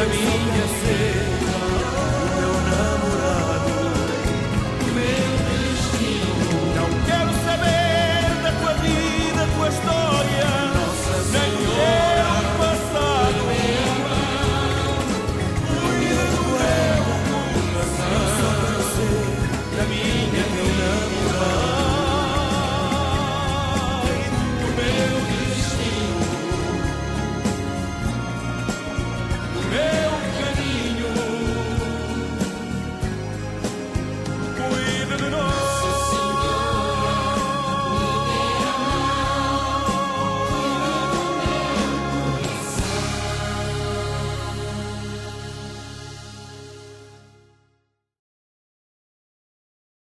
da minha.